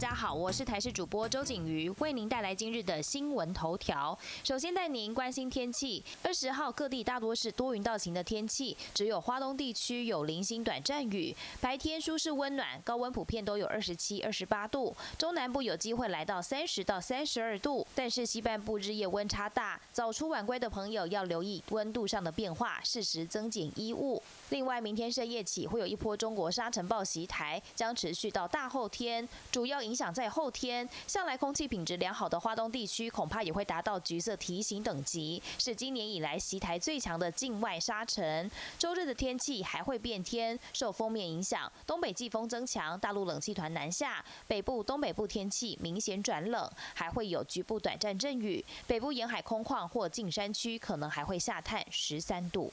大家好，我是台视主播周景瑜，为您带来今日的新闻头条。首先带您关心天气。二十号各地大多是多云到晴的天气，只有花东地区有零星短暂雨。白天舒适温暖，高温普遍都有二十七、二十八度。中南部有机会来到三十到三十二度，但是西半部日夜温差大，早出晚归的朋友要留意温度上的变化，适时增减衣物。另外，明天深夜起会有一波中国沙尘暴袭台，将持续到大后天，主要影影响。在后天，向来空气品质良好的华东地区，恐怕也会达到橘色提醒等级，是今年以来袭台最强的境外沙尘。周日的天气还会变天，受锋面影响，东北季风增强，大陆冷气团南下，北部、东北部天气明显转冷，还会有局部短暂阵雨，北部沿海空旷或近山区可能还会下探十三度。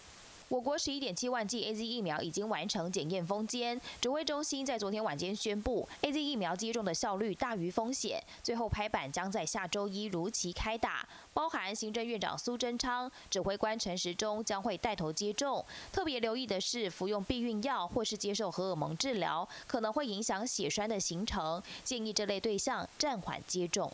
我国十一点七万剂 A Z 疫苗已经完成检验封监，指挥中心在昨天晚间宣布，A Z 疫苗接种的效率大于风险，最后拍板将在下周一如期开打。包含行政院长苏贞昌、指挥官陈时中将会带头接种。特别留意的是，服用避孕药或是接受荷尔蒙治疗，可能会影响血栓的形成，建议这类对象暂缓接种。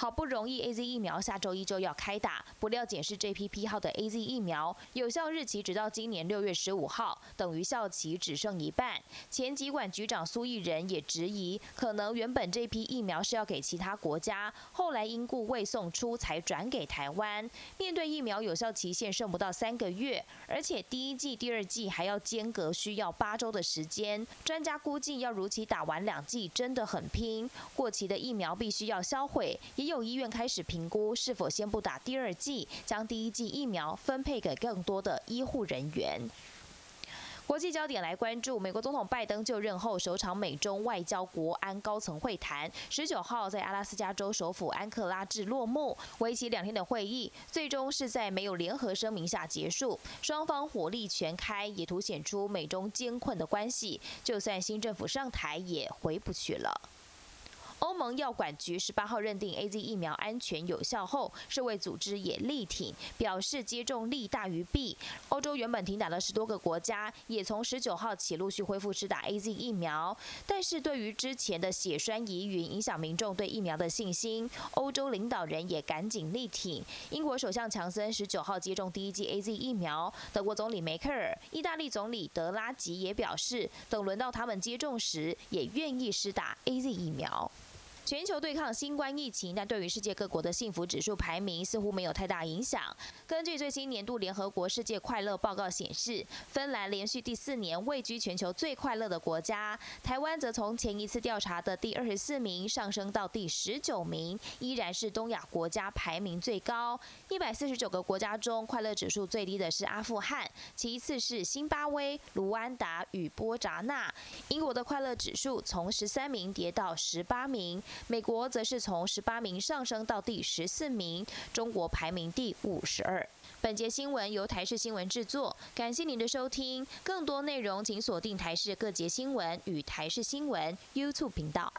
好不容易 A Z 疫苗下周一就要开打，不料检视这批批号的 A Z 疫苗有效日期直到今年六月十五号，等于效期只剩一半。前疾管局长苏益仁也质疑，可能原本这批疫苗是要给其他国家，后来因故未送出才转给台湾。面对疫苗有效期限剩不到三个月，而且第一季、第二季还要间隔需要八周的时间，专家估计要如期打完两剂真的很拼。过期的疫苗必须要销毁，也。有医院开始评估是否先不打第二剂，将第一剂疫苗分配给更多的医护人员。国际焦点来关注，美国总统拜登就任后首场美中外交国安高层会谈，十九号在阿拉斯加州首府安克拉治落幕。为期两天的会议，最终是在没有联合声明下结束，双方火力全开，也凸显出美中艰困的关系。就算新政府上台，也回不去了。欧盟药管局十八号认定 A Z 疫苗安全有效后，世卫组织也力挺，表示接种利大于弊。欧洲原本停打的十多个国家，也从十九号起陆续恢复施打 A Z 疫苗。但是对于之前的血栓疑云影响民众对疫苗的信心，欧洲领导人也赶紧力挺。英国首相强森十九号接种第一剂 A Z 疫苗，德国总理梅克尔、意大利总理德拉吉也表示，等轮到他们接种时，也愿意施打 A Z 疫苗。全球对抗新冠疫情，但对于世界各国的幸福指数排名似乎没有太大影响。根据最新年度联合国世界快乐报告显示，芬兰连续第四年位居全球最快乐的国家，台湾则从前一次调查的第二十四名上升到第十九名，依然是东亚国家排名最高。一百四十九个国家中，快乐指数最低的是阿富汗，其次是新巴威、卢安达与波扎纳。英国的快乐指数从十三名跌到十八名。美国则是从十八名上升到第十四名，中国排名第五十二。本节新闻由台视新闻制作，感谢您的收听。更多内容请锁定台视各节新闻与台视新闻 YouTube 频道。